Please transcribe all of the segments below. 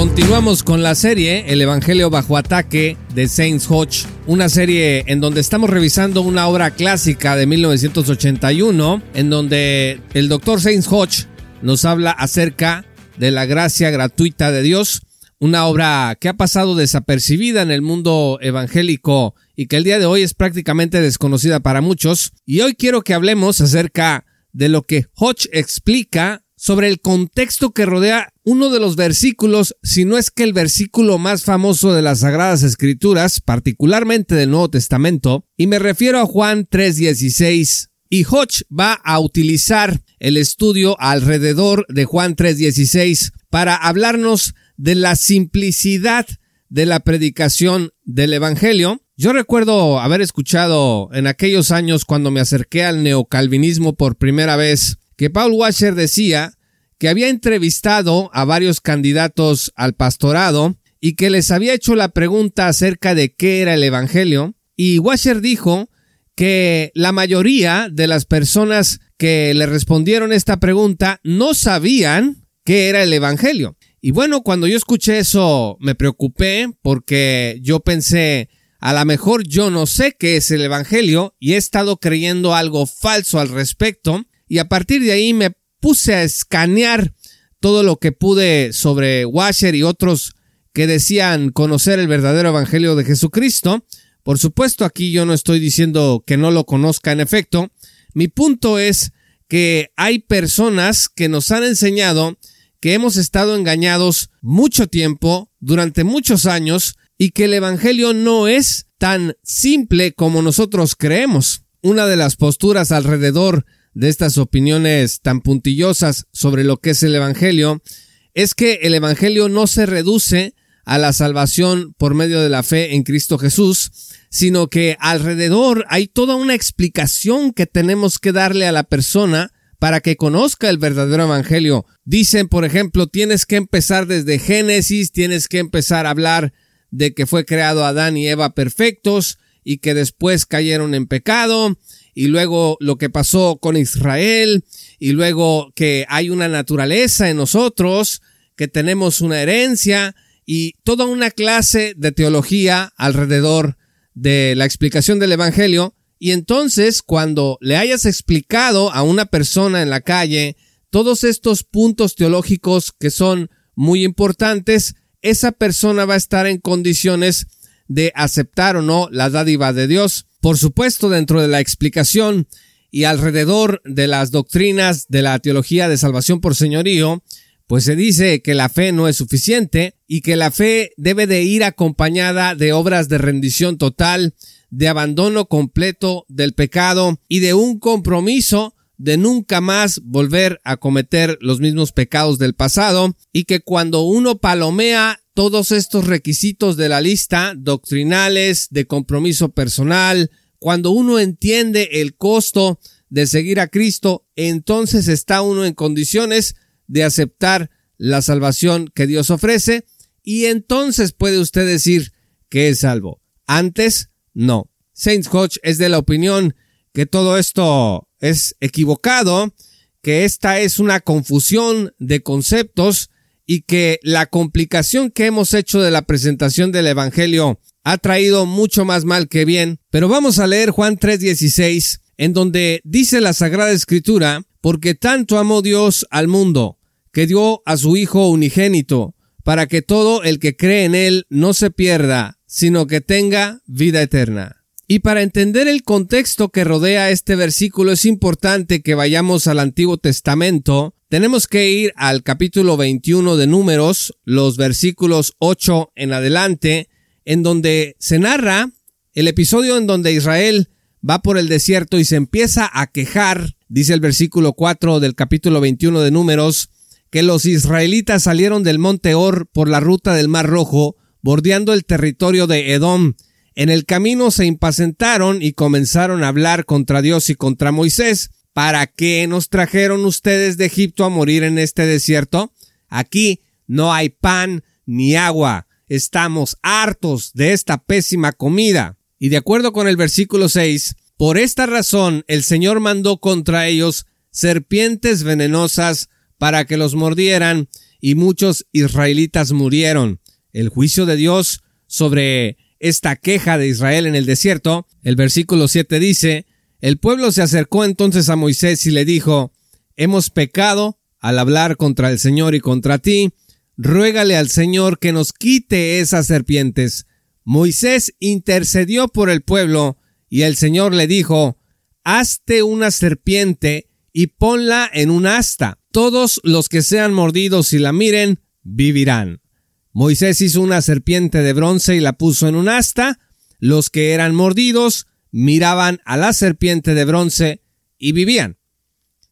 Continuamos con la serie El Evangelio bajo ataque de Saints Hodge, una serie en donde estamos revisando una obra clásica de 1981, en donde el doctor Saints Hodge nos habla acerca de la gracia gratuita de Dios, una obra que ha pasado desapercibida en el mundo evangélico y que el día de hoy es prácticamente desconocida para muchos. Y hoy quiero que hablemos acerca de lo que Hodge explica sobre el contexto que rodea uno de los versículos, si no es que el versículo más famoso de las Sagradas Escrituras, particularmente del Nuevo Testamento, y me refiero a Juan 3.16. Y Hodge va a utilizar el estudio alrededor de Juan 3.16 para hablarnos de la simplicidad de la predicación del Evangelio. Yo recuerdo haber escuchado en aquellos años cuando me acerqué al neocalvinismo por primera vez que Paul Washer decía que había entrevistado a varios candidatos al pastorado y que les había hecho la pregunta acerca de qué era el Evangelio, y Washer dijo que la mayoría de las personas que le respondieron esta pregunta no sabían qué era el Evangelio. Y bueno, cuando yo escuché eso me preocupé porque yo pensé, a lo mejor yo no sé qué es el Evangelio y he estado creyendo algo falso al respecto y a partir de ahí me puse a escanear todo lo que pude sobre Washer y otros que decían conocer el verdadero evangelio de Jesucristo. Por supuesto, aquí yo no estoy diciendo que no lo conozca en efecto. Mi punto es que hay personas que nos han enseñado que hemos estado engañados mucho tiempo, durante muchos años, y que el Evangelio no es tan simple como nosotros creemos. Una de las posturas alrededor de estas opiniones tan puntillosas sobre lo que es el Evangelio es que el Evangelio no se reduce a la salvación por medio de la fe en Cristo Jesús, sino que alrededor hay toda una explicación que tenemos que darle a la persona para que conozca el verdadero Evangelio. Dicen, por ejemplo, tienes que empezar desde Génesis, tienes que empezar a hablar de que fue creado Adán y Eva perfectos y que después cayeron en pecado y luego lo que pasó con Israel, y luego que hay una naturaleza en nosotros, que tenemos una herencia, y toda una clase de teología alrededor de la explicación del Evangelio, y entonces cuando le hayas explicado a una persona en la calle todos estos puntos teológicos que son muy importantes, esa persona va a estar en condiciones de aceptar o no la dádiva de Dios. Por supuesto, dentro de la explicación y alrededor de las doctrinas de la teología de salvación por señorío, pues se dice que la fe no es suficiente y que la fe debe de ir acompañada de obras de rendición total, de abandono completo del pecado y de un compromiso de nunca más volver a cometer los mismos pecados del pasado y que cuando uno palomea todos estos requisitos de la lista doctrinales, de compromiso personal, cuando uno entiende el costo de seguir a Cristo, entonces está uno en condiciones de aceptar la salvación que Dios ofrece y entonces puede usted decir que es salvo. Antes, no. Saints Hodge es de la opinión que todo esto es equivocado, que esta es una confusión de conceptos y que la complicación que hemos hecho de la presentación del Evangelio ha traído mucho más mal que bien. Pero vamos a leer Juan 3:16, en donde dice la Sagrada Escritura, porque tanto amó Dios al mundo, que dio a su Hijo unigénito, para que todo el que cree en Él no se pierda, sino que tenga vida eterna. Y para entender el contexto que rodea este versículo es importante que vayamos al Antiguo Testamento. Tenemos que ir al capítulo 21 de Números, los versículos 8 en adelante, en donde se narra el episodio en donde Israel va por el desierto y se empieza a quejar, dice el versículo 4 del capítulo 21 de Números, que los israelitas salieron del monte Or por la ruta del Mar Rojo, bordeando el territorio de Edom. En el camino se impacientaron y comenzaron a hablar contra Dios y contra Moisés. ¿Para qué nos trajeron ustedes de Egipto a morir en este desierto? Aquí no hay pan ni agua. Estamos hartos de esta pésima comida. Y de acuerdo con el versículo 6, por esta razón el Señor mandó contra ellos serpientes venenosas para que los mordieran y muchos israelitas murieron. El juicio de Dios sobre esta queja de Israel en el desierto, el versículo 7 dice, el pueblo se acercó entonces a Moisés y le dijo, hemos pecado al hablar contra el Señor y contra ti, ruégale al Señor que nos quite esas serpientes. Moisés intercedió por el pueblo y el Señor le dijo, hazte una serpiente y ponla en un asta. Todos los que sean mordidos y la miren, vivirán. Moisés hizo una serpiente de bronce y la puso en un asta. Los que eran mordidos miraban a la serpiente de bronce y vivían.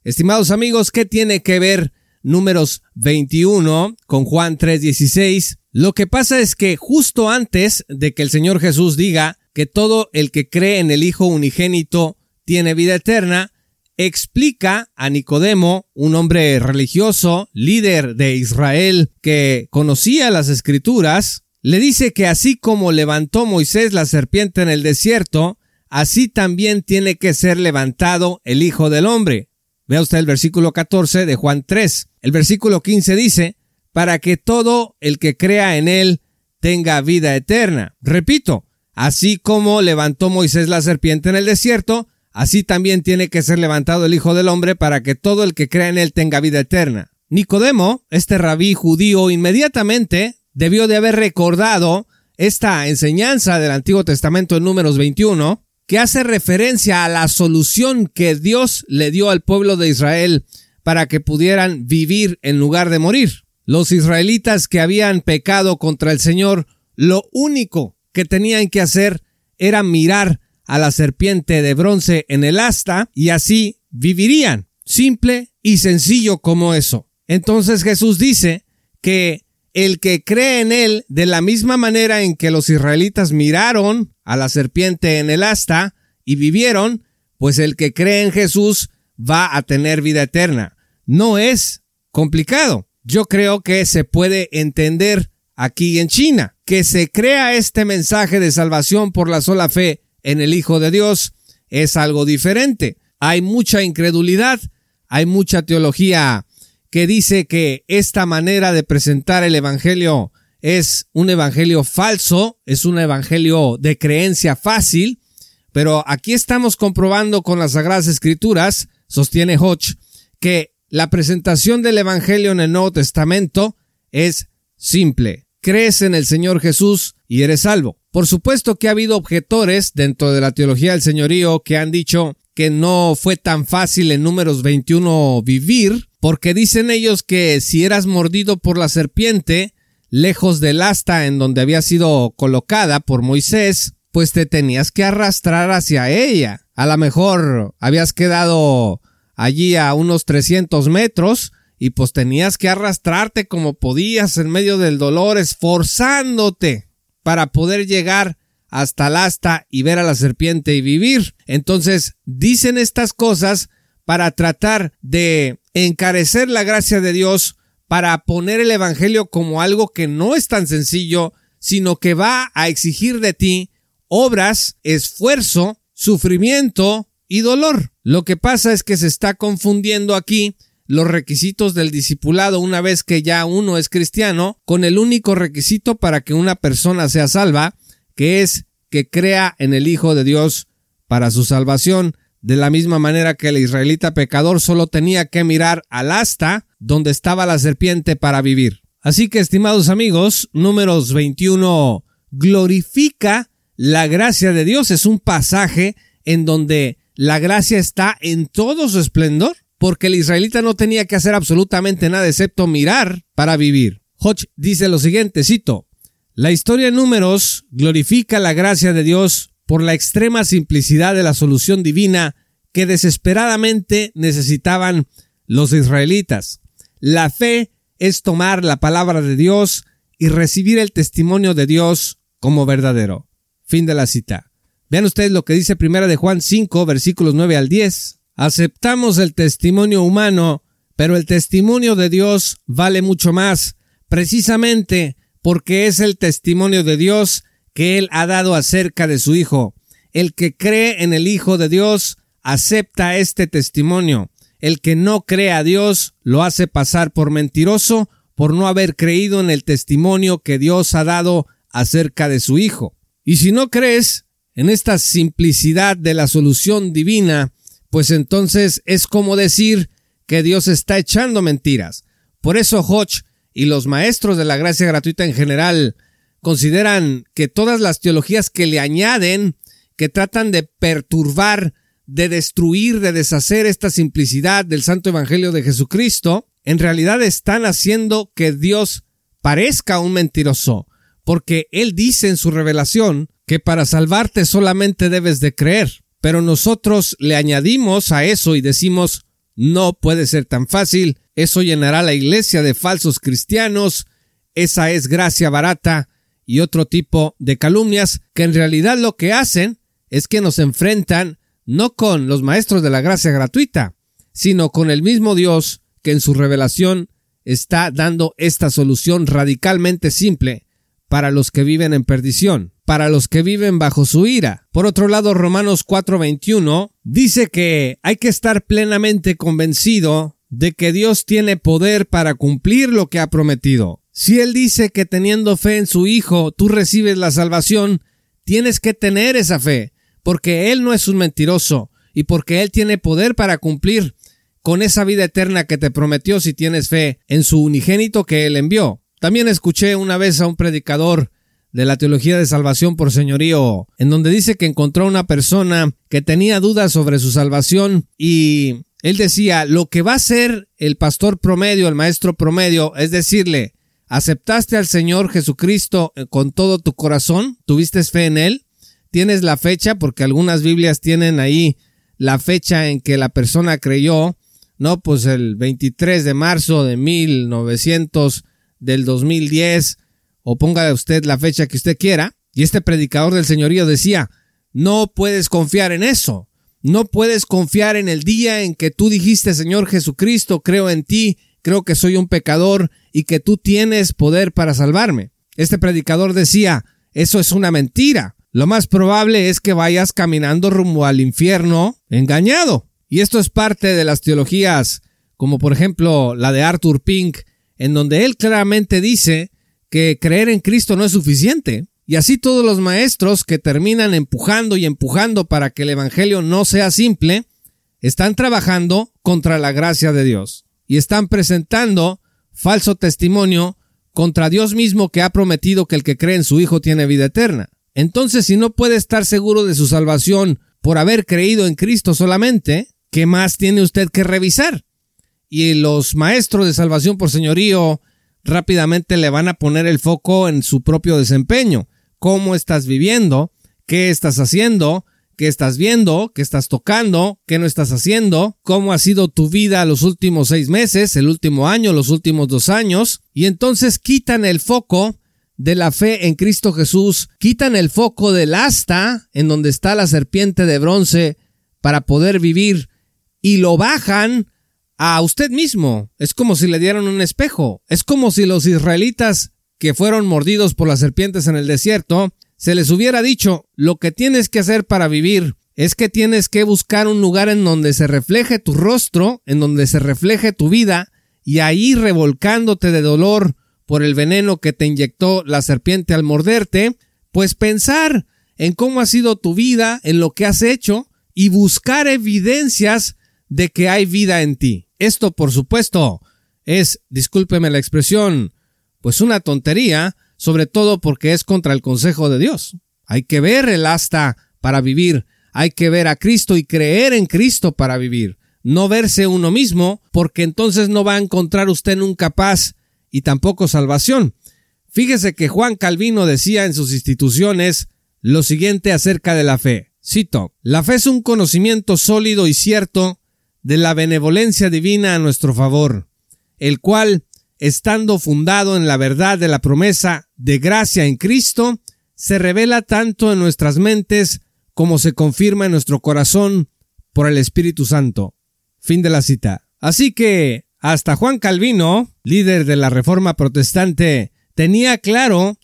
Estimados amigos, ¿qué tiene que ver números 21 con Juan 3:16? Lo que pasa es que justo antes de que el Señor Jesús diga que todo el que cree en el Hijo unigénito tiene vida eterna, explica a Nicodemo, un hombre religioso, líder de Israel, que conocía las escrituras, le dice que así como levantó Moisés la serpiente en el desierto, así también tiene que ser levantado el Hijo del Hombre. Vea usted el versículo 14 de Juan 3. El versículo 15 dice, para que todo el que crea en él tenga vida eterna. Repito, así como levantó Moisés la serpiente en el desierto, así también tiene que ser levantado el Hijo del Hombre para que todo el que crea en él tenga vida eterna. Nicodemo, este rabí judío, inmediatamente debió de haber recordado esta enseñanza del Antiguo Testamento en números 21, que hace referencia a la solución que Dios le dio al pueblo de Israel para que pudieran vivir en lugar de morir. Los israelitas que habían pecado contra el Señor, lo único que tenían que hacer era mirar a la serpiente de bronce en el asta y así vivirían. Simple y sencillo como eso. Entonces Jesús dice que el que cree en él de la misma manera en que los israelitas miraron a la serpiente en el asta y vivieron, pues el que cree en Jesús va a tener vida eterna. No es complicado. Yo creo que se puede entender aquí en China, que se crea este mensaje de salvación por la sola fe en el Hijo de Dios es algo diferente. Hay mucha incredulidad, hay mucha teología que dice que esta manera de presentar el Evangelio es un Evangelio falso, es un Evangelio de creencia fácil, pero aquí estamos comprobando con las Sagradas Escrituras, sostiene Hodge, que la presentación del Evangelio en el Nuevo Testamento es simple. Crees en el Señor Jesús y eres salvo. Por supuesto que ha habido objetores dentro de la teología del señorío que han dicho que no fue tan fácil en números 21 vivir, porque dicen ellos que si eras mordido por la serpiente, lejos del asta en donde había sido colocada por Moisés, pues te tenías que arrastrar hacia ella. A lo mejor habías quedado allí a unos 300 metros y pues tenías que arrastrarte como podías en medio del dolor, esforzándote para poder llegar hasta el asta y ver a la serpiente y vivir. Entonces dicen estas cosas para tratar de encarecer la gracia de Dios, para poner el Evangelio como algo que no es tan sencillo, sino que va a exigir de ti obras, esfuerzo, sufrimiento y dolor. Lo que pasa es que se está confundiendo aquí los requisitos del discipulado una vez que ya uno es cristiano con el único requisito para que una persona sea salva, que es que crea en el Hijo de Dios para su salvación, de la misma manera que el israelita pecador solo tenía que mirar al asta donde estaba la serpiente para vivir. Así que, estimados amigos, números 21 glorifica la gracia de Dios. Es un pasaje en donde la gracia está en todo su esplendor porque el israelita no tenía que hacer absolutamente nada excepto mirar para vivir. Hodge dice lo siguiente, cito, la historia de números glorifica la gracia de Dios por la extrema simplicidad de la solución divina que desesperadamente necesitaban los israelitas. La fe es tomar la palabra de Dios y recibir el testimonio de Dios como verdadero. Fin de la cita. Vean ustedes lo que dice primera de Juan 5 versículos 9 al 10. Aceptamos el testimonio humano, pero el testimonio de Dios vale mucho más, precisamente porque es el testimonio de Dios que Él ha dado acerca de su Hijo. El que cree en el Hijo de Dios acepta este testimonio. El que no cree a Dios lo hace pasar por mentiroso por no haber creído en el testimonio que Dios ha dado acerca de su Hijo. Y si no crees en esta simplicidad de la solución divina, pues entonces es como decir que Dios está echando mentiras. Por eso Hodge y los maestros de la gracia gratuita en general consideran que todas las teologías que le añaden, que tratan de perturbar, de destruir, de deshacer esta simplicidad del Santo Evangelio de Jesucristo, en realidad están haciendo que Dios parezca un mentiroso, porque Él dice en su revelación que para salvarte solamente debes de creer, pero nosotros le añadimos a eso y decimos, no puede ser tan fácil, eso llenará la iglesia de falsos cristianos, esa es gracia barata, y otro tipo de calumnias que en realidad lo que hacen es que nos enfrentan no con los maestros de la gracia gratuita, sino con el mismo Dios que en su revelación está dando esta solución radicalmente simple para los que viven en perdición, para los que viven bajo su ira. Por otro lado, Romanos 4:21 dice que hay que estar plenamente convencido de que Dios tiene poder para cumplir lo que ha prometido. Si Él dice que teniendo fe en su Hijo tú recibes la salvación, tienes que tener esa fe, porque Él no es un mentiroso y porque Él tiene poder para cumplir con esa vida eterna que te prometió si tienes fe en su unigénito que Él envió. También escuché una vez a un predicador de la teología de salvación por señorío, en donde dice que encontró a una persona que tenía dudas sobre su salvación y él decía, lo que va a hacer el pastor promedio, el maestro promedio, es decirle, ¿Aceptaste al Señor Jesucristo con todo tu corazón? ¿Tuviste fe en Él? ¿Tienes la fecha? Porque algunas Biblias tienen ahí la fecha en que la persona creyó. No, pues el 23 de marzo de 1900 del 2010 o ponga usted la fecha que usted quiera. Y este predicador del señorío decía, no puedes confiar en eso. No puedes confiar en el día en que tú dijiste, Señor Jesucristo, creo en ti, creo que soy un pecador y que tú tienes poder para salvarme. Este predicador decía, eso es una mentira. Lo más probable es que vayas caminando rumbo al infierno engañado. Y esto es parte de las teologías, como por ejemplo la de Arthur Pink, en donde él claramente dice que creer en Cristo no es suficiente. Y así todos los maestros que terminan empujando y empujando para que el Evangelio no sea simple, están trabajando contra la gracia de Dios y están presentando falso testimonio contra Dios mismo que ha prometido que el que cree en su Hijo tiene vida eterna. Entonces, si no puede estar seguro de su salvación por haber creído en Cristo solamente, ¿qué más tiene usted que revisar? Y los maestros de salvación por señorío rápidamente le van a poner el foco en su propio desempeño. ¿Cómo estás viviendo? ¿Qué estás haciendo? qué estás viendo, qué estás tocando, qué no estás haciendo, cómo ha sido tu vida los últimos seis meses, el último año, los últimos dos años, y entonces quitan el foco de la fe en Cristo Jesús, quitan el foco del asta en donde está la serpiente de bronce para poder vivir y lo bajan a usted mismo. Es como si le dieran un espejo. Es como si los israelitas que fueron mordidos por las serpientes en el desierto se les hubiera dicho, lo que tienes que hacer para vivir es que tienes que buscar un lugar en donde se refleje tu rostro, en donde se refleje tu vida, y ahí revolcándote de dolor por el veneno que te inyectó la serpiente al morderte, pues pensar en cómo ha sido tu vida, en lo que has hecho, y buscar evidencias de que hay vida en ti. Esto, por supuesto, es, discúlpeme la expresión, pues una tontería, sobre todo porque es contra el consejo de Dios. Hay que ver el asta para vivir, hay que ver a Cristo y creer en Cristo para vivir, no verse uno mismo, porque entonces no va a encontrar usted nunca paz y tampoco salvación. Fíjese que Juan Calvino decía en sus instituciones lo siguiente acerca de la fe. Cito, la fe es un conocimiento sólido y cierto de la benevolencia divina a nuestro favor el cual, estando fundado en la verdad de la promesa de gracia en Cristo, se revela tanto en nuestras mentes como se confirma en nuestro corazón por el Espíritu Santo. Fin de la cita. Así que, hasta Juan Calvino, líder de la Reforma Protestante, tenía claro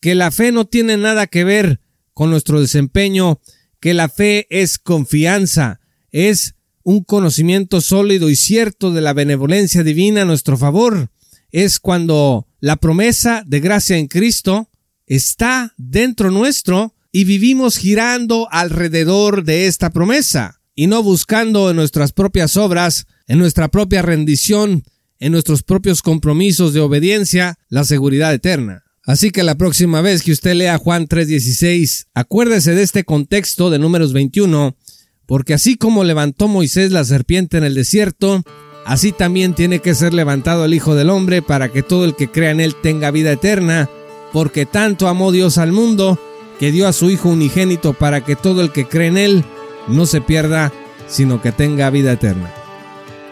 que la fe no tiene nada que ver con nuestro desempeño, que la fe es confianza, es un conocimiento sólido y cierto de la benevolencia divina a nuestro favor. Es cuando la promesa de gracia en Cristo está dentro nuestro y vivimos girando alrededor de esta promesa y no buscando en nuestras propias obras, en nuestra propia rendición, en nuestros propios compromisos de obediencia, la seguridad eterna. Así que la próxima vez que usted lea Juan 3:16, acuérdese de este contexto de números 21, porque así como levantó Moisés la serpiente en el desierto, así también tiene que ser levantado el Hijo del Hombre para que todo el que crea en él tenga vida eterna, porque tanto amó Dios al mundo, que dio a su Hijo unigénito para que todo el que cree en él no se pierda, sino que tenga vida eterna.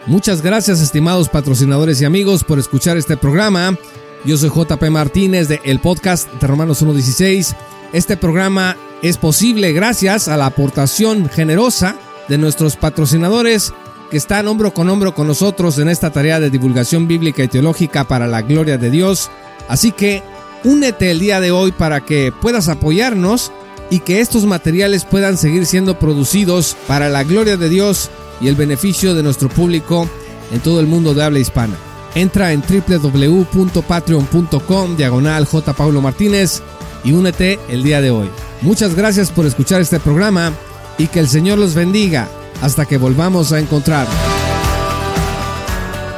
Muchas gracias estimados patrocinadores y amigos por escuchar este programa. Yo soy JP Martínez de el podcast de Romanos 1.16. Este programa es posible gracias a la aportación generosa de nuestros patrocinadores que están hombro con hombro con nosotros en esta tarea de divulgación bíblica y teológica para la gloria de Dios. Así que únete el día de hoy para que puedas apoyarnos y que estos materiales puedan seguir siendo producidos para la gloria de Dios y el beneficio de nuestro público en todo el mundo de habla hispana. Entra en www.patreon.com diagonal J. Martínez y únete el día de hoy. Muchas gracias por escuchar este programa y que el Señor los bendiga hasta que volvamos a encontrar.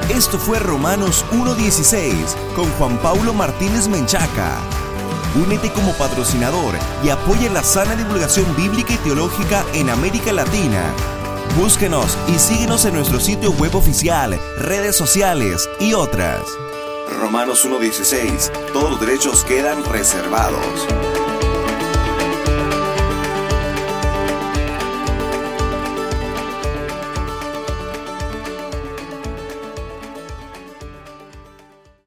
Esto fue Romanos 1.16 con Juan Paulo Martínez Menchaca. Únete como patrocinador y apoya la sana divulgación bíblica y teológica en América Latina Búsquenos y síguenos en nuestro sitio web oficial, redes sociales y otras. Romanos 1.16. Todos los derechos quedan reservados.